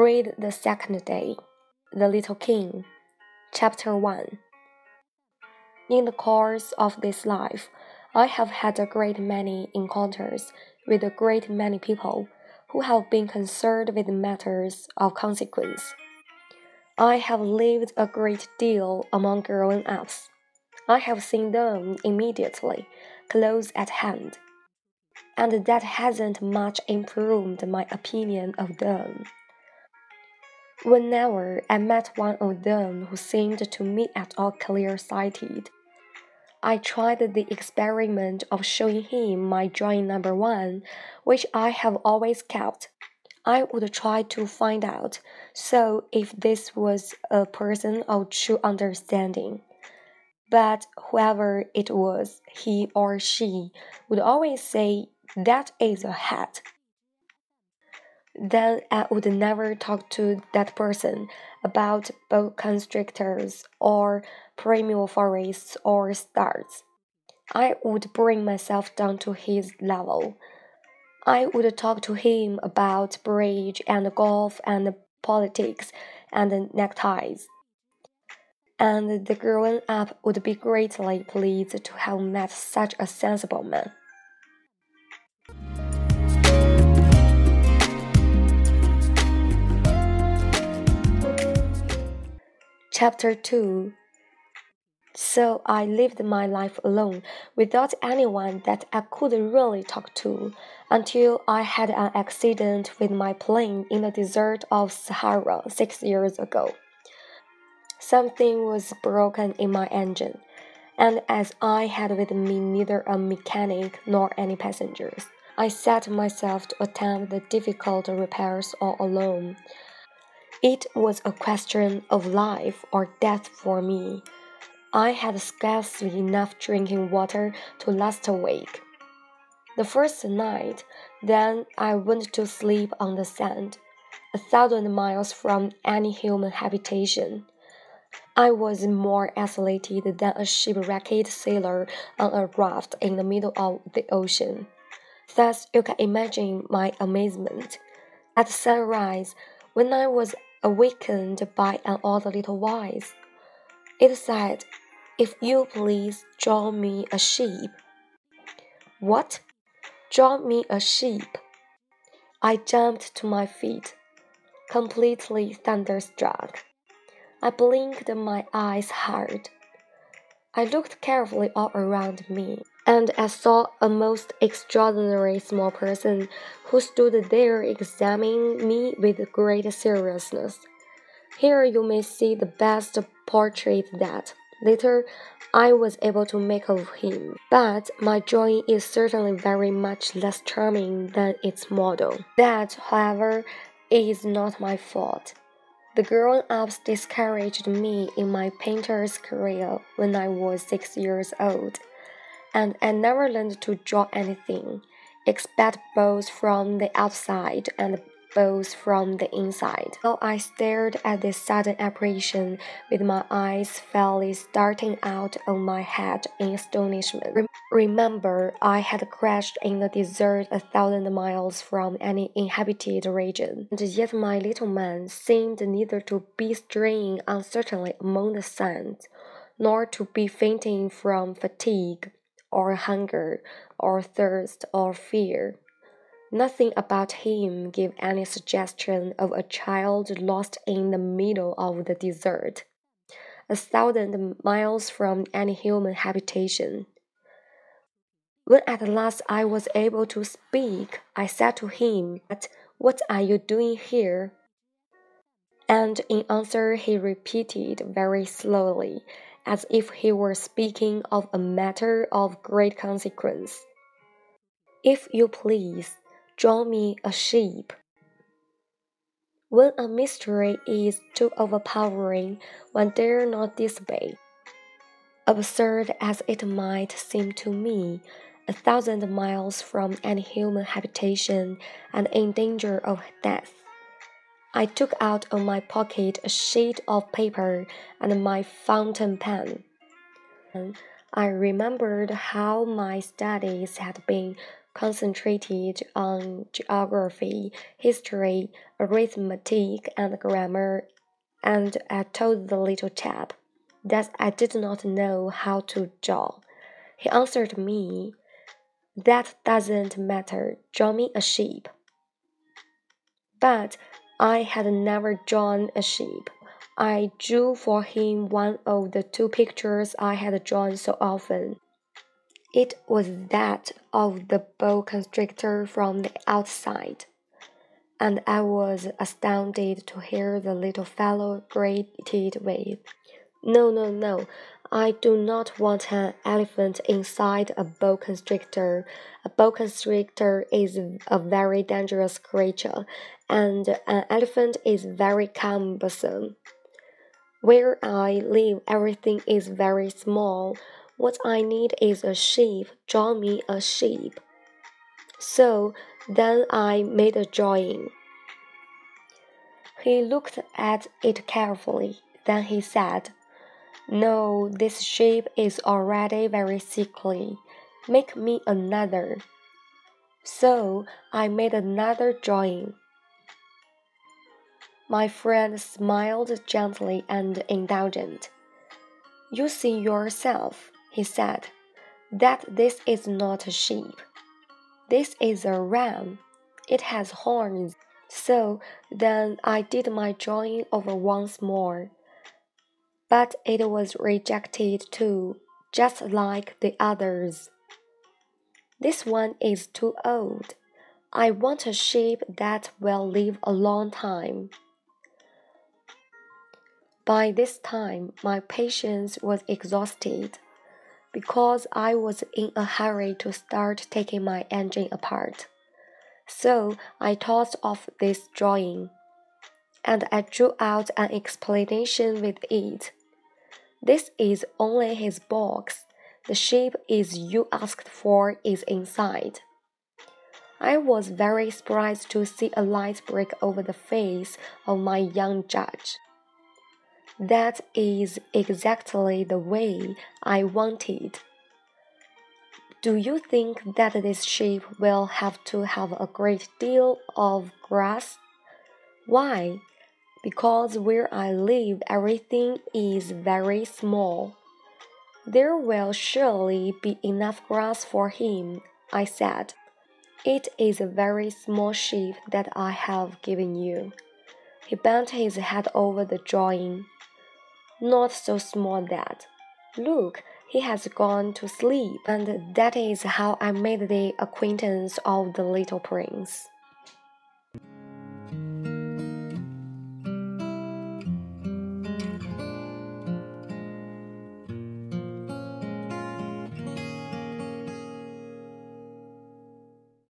Read the second day, The Little King, Chapter 1. In the course of this life, I have had a great many encounters with a great many people who have been concerned with matters of consequence. I have lived a great deal among grown ups. I have seen them immediately, close at hand, and that hasn't much improved my opinion of them. Whenever I met one of them who seemed to me at all clear sighted, I tried the experiment of showing him my drawing number one, which I have always kept. I would try to find out, so if this was a person of true understanding. But whoever it was, he or she would always say, That is a hat then I would never talk to that person about boa constrictors or primeval forests or stars. I would bring myself down to his level. I would talk to him about bridge and golf and politics and neckties. And the grown up would be greatly pleased to have met such a sensible man. Chapter 2 So I lived my life alone, without anyone that I could really talk to, until I had an accident with my plane in the desert of Sahara six years ago. Something was broken in my engine, and as I had with me neither a mechanic nor any passengers, I set myself to attempt the difficult repairs all alone. It was a question of life or death for me. I had scarcely enough drinking water to last a week. The first night, then I went to sleep on the sand, a thousand miles from any human habitation. I was more isolated than a shipwrecked sailor on a raft in the middle of the ocean. Thus, you can imagine my amazement. At sunrise, when I was awakened by an little voice. It said, If you please, draw me a sheep. What? Draw me a sheep. I jumped to my feet, completely thunderstruck. I blinked my eyes hard. I looked carefully all around me and I saw a most extraordinary small person who stood there examining me with great seriousness. Here you may see the best portrait that, later, I was able to make of him, but my drawing is certainly very much less charming than its model. That, however, is not my fault. The grown ups discouraged me in my painter's career when I was six years old and I never learned to draw anything, except both from the outside and both from the inside. So I stared at this sudden apparition with my eyes fairly starting out of my head in astonishment. Rem remember, I had crashed in the desert a thousand miles from any inhabited region, and yet my little man seemed neither to be straying uncertainly among the sands, nor to be fainting from fatigue or hunger, or thirst, or fear. Nothing about him gave any suggestion of a child lost in the middle of the desert, a thousand miles from any human habitation. When at last I was able to speak, I said to him, What are you doing here? And in answer, he repeated very slowly, as if he were speaking of a matter of great consequence. If you please, draw me a sheep. When a mystery is too overpowering, one dare not disobey. Absurd as it might seem to me, a thousand miles from any human habitation and in danger of death. I took out of my pocket a sheet of paper and my fountain pen. I remembered how my studies had been concentrated on geography, history, arithmetic, and grammar, and I told the little chap that I did not know how to draw. He answered me, That doesn't matter, draw me a sheep. But I had never drawn a sheep. I drew for him one of the two pictures I had drawn so often. It was that of the boa constrictor from the outside, and I was astounded to hear the little fellow greeted with, No, no, no, I do not want an elephant inside a boa constrictor. A boa constrictor is a very dangerous creature, and an elephant is very cumbersome. Where I live, everything is very small. What I need is a sheep. Draw me a sheep. So then I made a drawing. He looked at it carefully. Then he said, no, this sheep is already very sickly. Make me another. So I made another drawing. My friend smiled gently and indulgent. You see yourself, he said, that this is not a sheep. This is a ram. It has horns. So then I did my drawing over once more but it was rejected too, just like the others. This one is too old. I want a sheep that will live a long time. By this time, my patience was exhausted because I was in a hurry to start taking my engine apart. So I tossed off this drawing and I drew out an explanation with it. This is only his box. The shape is you asked for is inside. I was very surprised to see a light break over the face of my young judge. That is exactly the way I wanted. Do you think that this sheep will have to have a great deal of grass? Why? Because where I live everything is very small. There will surely be enough grass for him, I said. It is a very small sheep that I have given you. He bent his head over the drawing. Not so small that. Look, he has gone to sleep, and that is how I made the acquaintance of the little prince.